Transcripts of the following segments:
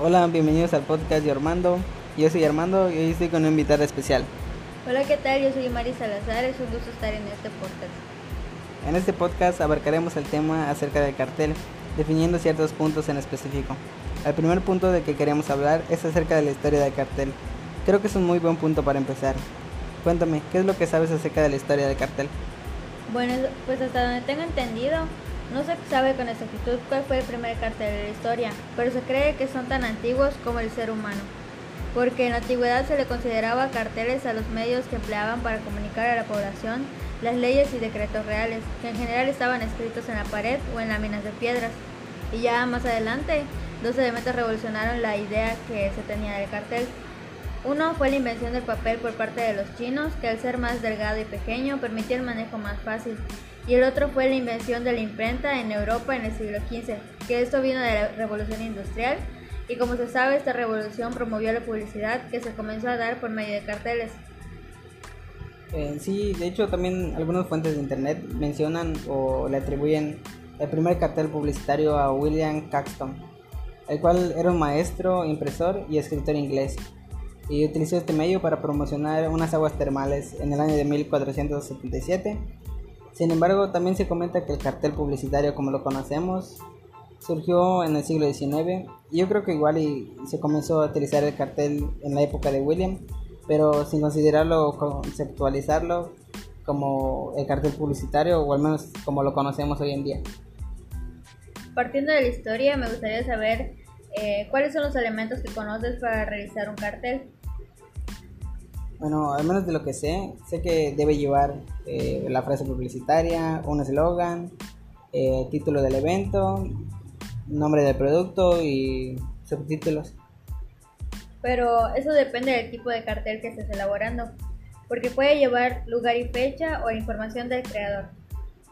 Hola, bienvenidos al podcast de Armando. Yo soy Armando y hoy estoy con un invitado especial. Hola, ¿qué tal? Yo soy Mari Salazar, es un gusto estar en este podcast. En este podcast abarcaremos el tema acerca del cartel, definiendo ciertos puntos en específico. El primer punto de que queremos hablar es acerca de la historia del cartel. Creo que es un muy buen punto para empezar. Cuéntame, ¿qué es lo que sabes acerca de la historia del cartel? Bueno, pues hasta donde tengo entendido, no se sabe con exactitud cuál fue el primer cartel de la historia, pero se cree que son tan antiguos como el ser humano, porque en la antigüedad se le consideraba carteles a los medios que empleaban para comunicar a la población las leyes y decretos reales, que en general estaban escritos en la pared o en láminas de piedras. Y ya más adelante, dos elementos revolucionaron la idea que se tenía del cartel. Uno fue la invención del papel por parte de los chinos, que al ser más delgado y pequeño permitía el manejo más fácil. Y el otro fue la invención de la imprenta en Europa en el siglo XV, que esto vino de la revolución industrial. Y como se sabe esta revolución promovió la publicidad que se comenzó a dar por medio de carteles. Eh, sí, de hecho también algunas fuentes de internet mencionan o le atribuyen el primer cartel publicitario a William Caxton, el cual era un maestro, impresor y escritor inglés, y utilizó este medio para promocionar unas aguas termales en el año de 1477 sin embargo, también se comenta que el cartel publicitario como lo conocemos surgió en el siglo XIX. Yo creo que igual y se comenzó a utilizar el cartel en la época de William, pero sin considerarlo o conceptualizarlo como el cartel publicitario o al menos como lo conocemos hoy en día. Partiendo de la historia, me gustaría saber eh, cuáles son los elementos que conoces para realizar un cartel. Bueno, al menos de lo que sé, sé que debe llevar eh, la frase publicitaria, un eslogan, eh, título del evento, nombre del producto y subtítulos. Pero eso depende del tipo de cartel que estés elaborando, porque puede llevar lugar y fecha o información del creador.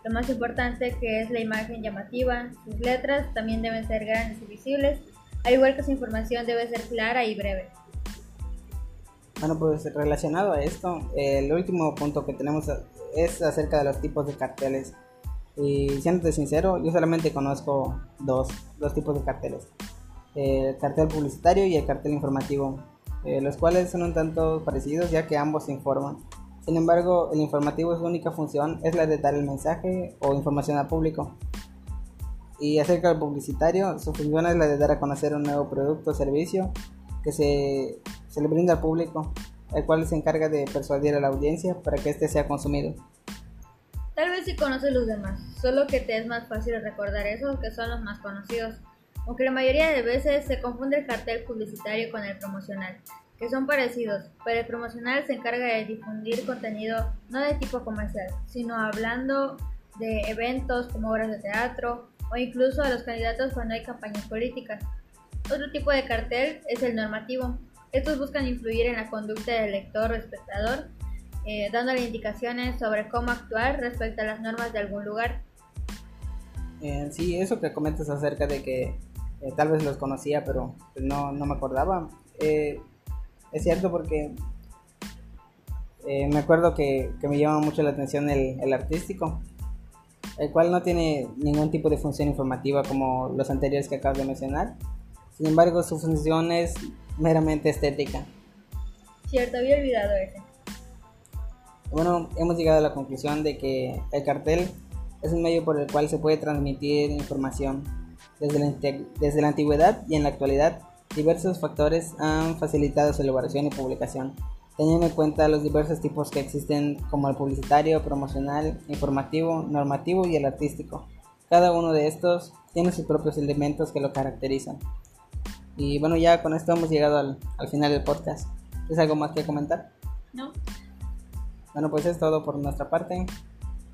Lo más importante que es la imagen llamativa, sus letras también deben ser grandes y visibles, al igual que su información debe ser clara y breve. Bueno, pues relacionado a esto, el último punto que tenemos es acerca de los tipos de carteles. Y siéndote sincero, yo solamente conozco dos, dos tipos de carteles. El cartel publicitario y el cartel informativo, eh, los cuales son un tanto parecidos ya que ambos informan. Sin embargo, el informativo su única función es la de dar el mensaje o información al público. Y acerca del publicitario, su función es la de dar a conocer un nuevo producto o servicio que se se le brinda al público, el cual se encarga de persuadir a la audiencia para que éste sea consumido. Tal vez si conoces los demás, solo que te es más fácil recordar esos que son los más conocidos, aunque la mayoría de veces se confunde el cartel publicitario con el promocional, que son parecidos, pero el promocional se encarga de difundir contenido no de tipo comercial, sino hablando de eventos como obras de teatro o incluso a los candidatos cuando hay campañas políticas. Otro tipo de cartel es el normativo, estos buscan influir en la conducta del lector o espectador, eh, dándole indicaciones sobre cómo actuar respecto a las normas de algún lugar. Eh, sí, eso que comentas acerca de que eh, tal vez los conocía, pero pues, no, no, me acordaba. es cierto porque me acuerdo que, que, me llama mucho la atención el artístico, el cual no tiene ningún tipo de función informativa como los anteriores que acabo de mencionar. Sin embargo, su función es meramente estética. Cierto, había olvidado ese. Bueno, hemos llegado a la conclusión de que el cartel es un medio por el cual se puede transmitir información. Desde la, desde la antigüedad y en la actualidad, diversos factores han facilitado su elaboración y publicación, teniendo en cuenta los diversos tipos que existen como el publicitario, promocional, informativo, normativo y el artístico. Cada uno de estos tiene sus propios elementos que lo caracterizan. Y bueno, ya con esto hemos llegado al, al final del podcast. ¿Es algo más que comentar? No. Bueno, pues es todo por nuestra parte.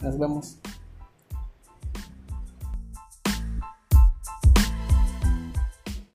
Nos vemos.